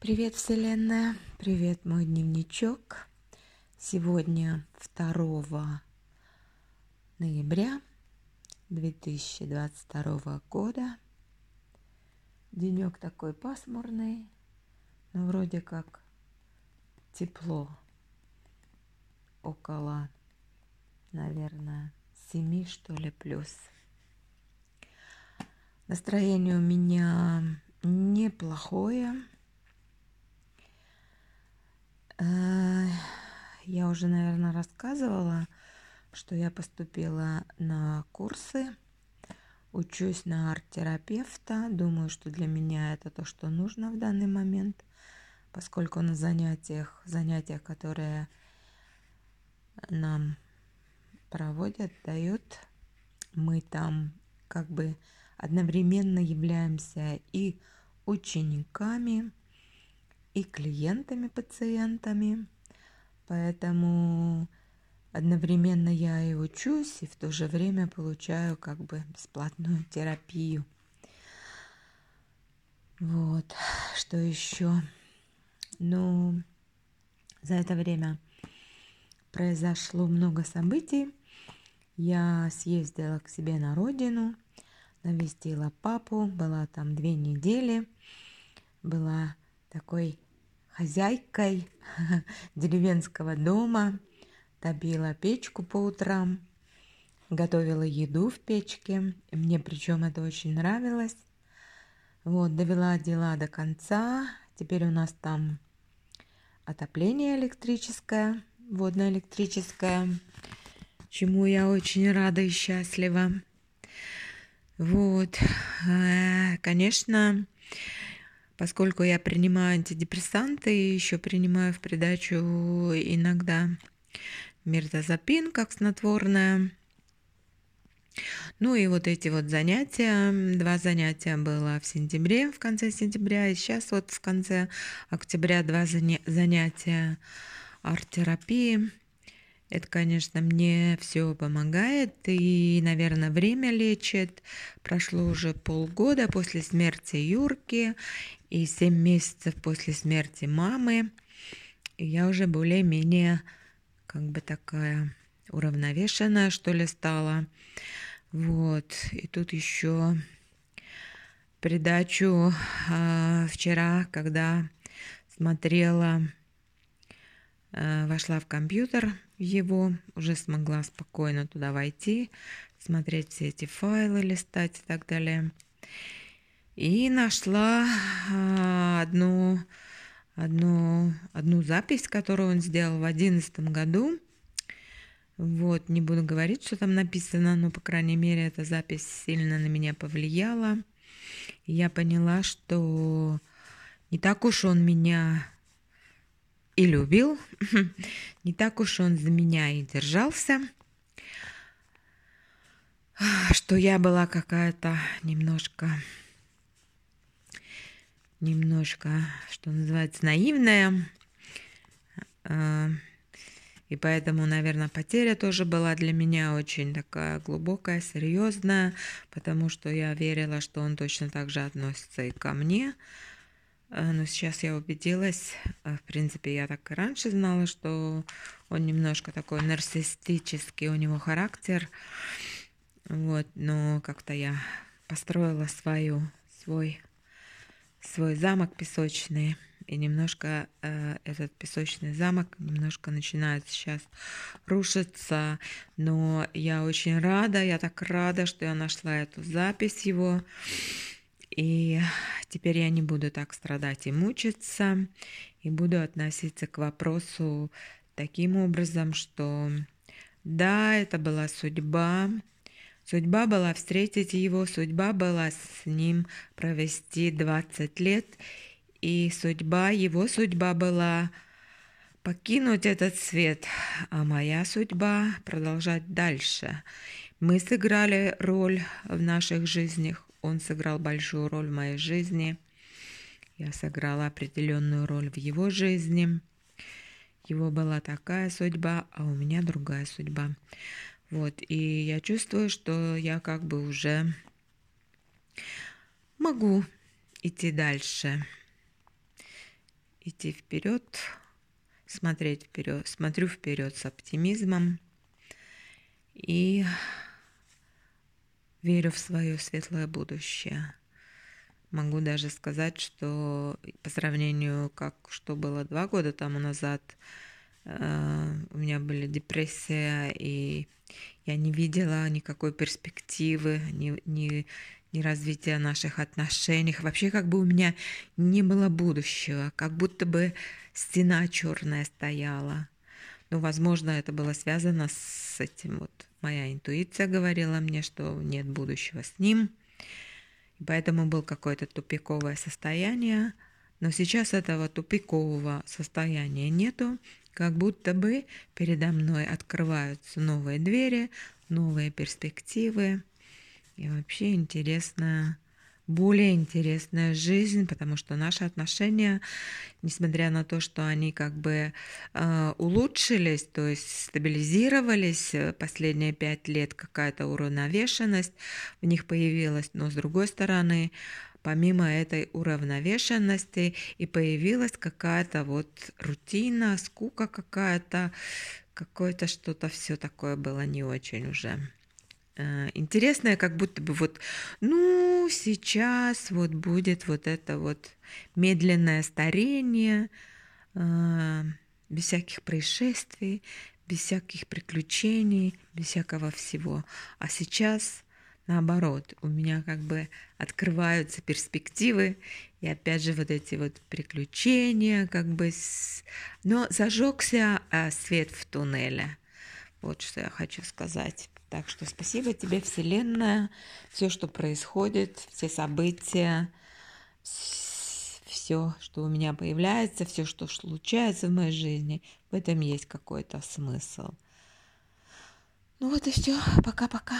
Привет, Вселенная! Привет, мой дневничок! Сегодня 2 ноября 2022 года. Денек такой пасмурный, но вроде как тепло. Около, наверное, 7 что ли плюс. Настроение у меня неплохое. Э, я уже, наверное, рассказывала, что я поступила на курсы, учусь на арт-терапевта. Думаю, что для меня это то, что нужно в данный момент, поскольку на занятиях, занятиях, которые нам проводят, дают, мы там как бы одновременно являемся и учениками, и клиентами, пациентами. Поэтому одновременно я и учусь, и в то же время получаю как бы бесплатную терапию. Вот, что еще? Ну, за это время произошло много событий. Я съездила к себе на родину – навестила папу, была там две недели, была такой хозяйкой деревенского дома, топила печку по утрам, готовила еду в печке. Мне причем это очень нравилось. Вот, довела дела до конца. Теперь у нас там отопление электрическое, водно-электрическое, чему я очень рада и счастлива. Вот, э, конечно, поскольку я принимаю антидепрессанты, еще принимаю в придачу иногда миртазапин как снотворное. Ну и вот эти вот занятия, два занятия было в сентябре, в конце сентября, и сейчас вот в конце октября два занятия арт-терапии. Это, конечно, мне все помогает, и, наверное, время лечит. Прошло уже полгода после смерти Юрки и семь месяцев после смерти мамы. И я уже более-менее как бы такая уравновешенная, что ли, стала. Вот. И тут еще придачу э, вчера, когда смотрела, вошла в компьютер, его, уже смогла спокойно туда войти, смотреть все эти файлы, листать и так далее. И нашла а, одну, одну, одну запись, которую он сделал в одиннадцатом году. Вот, не буду говорить, что там написано, но, по крайней мере, эта запись сильно на меня повлияла. Я поняла, что не так уж он меня и любил. Не так уж он за меня и держался, что я была какая-то немножко, немножко, что называется, наивная. А, и поэтому, наверное, потеря тоже была для меня очень такая глубокая, серьезная, потому что я верила, что он точно так же относится и ко мне. Э, но сейчас я убедилась, э, в принципе, я так и раньше знала, что он немножко такой нарциссический, у него характер. Вот, но как-то я построила свою, свой, свой замок песочный. И немножко э, этот песочный замок немножко начинает сейчас рушиться. Но я очень рада, я так рада, что я нашла эту запись его. И теперь я не буду так страдать и мучиться, и буду относиться к вопросу таким образом, что да, это была судьба, Судьба была встретить его, судьба была с ним провести 20 лет, и судьба, его судьба была покинуть этот свет, а моя судьба продолжать дальше. Мы сыграли роль в наших жизнях, он сыграл большую роль в моей жизни. Я сыграла определенную роль в его жизни. Его была такая судьба, а у меня другая судьба. Вот, и я чувствую, что я как бы уже могу идти дальше. идти вперед, смотреть вперед, смотрю вперед с оптимизмом и верю в свое светлое будущее. Могу даже сказать, что по сравнению, как что было два года тому назад, э, у меня были депрессия, и я не видела никакой перспективы, ни, ни, ни развития наших отношений. Вообще как бы у меня не было будущего, как будто бы стена черная стояла. Ну, возможно, это было связано с этим вот. Моя интуиция говорила мне, что нет будущего с ним – поэтому был какое-то тупиковое состояние. Но сейчас этого тупикового состояния нету, как будто бы передо мной открываются новые двери, новые перспективы. И вообще интересно более интересная жизнь, потому что наши отношения, несмотря на то, что они как бы э, улучшились, то есть стабилизировались э, последние пять лет, какая-то уравновешенность в них появилась, но с другой стороны, помимо этой уравновешенности и появилась какая-то вот рутина, скука какая-то, какое-то что-то все такое было не очень уже. Э, интересное, как будто бы вот, ну, сейчас вот будет вот это вот медленное старение, э, без всяких происшествий, без всяких приключений, без всякого всего. А сейчас наоборот, у меня как бы открываются перспективы, и опять же вот эти вот приключения, как бы, с... но зажегся а, свет в туннеле. Вот что я хочу сказать. Так что спасибо тебе, Вселенная, все, что происходит, все события, все, что у меня появляется, все, что случается в моей жизни, в этом есть какой-то смысл. Ну вот и все. Пока-пока.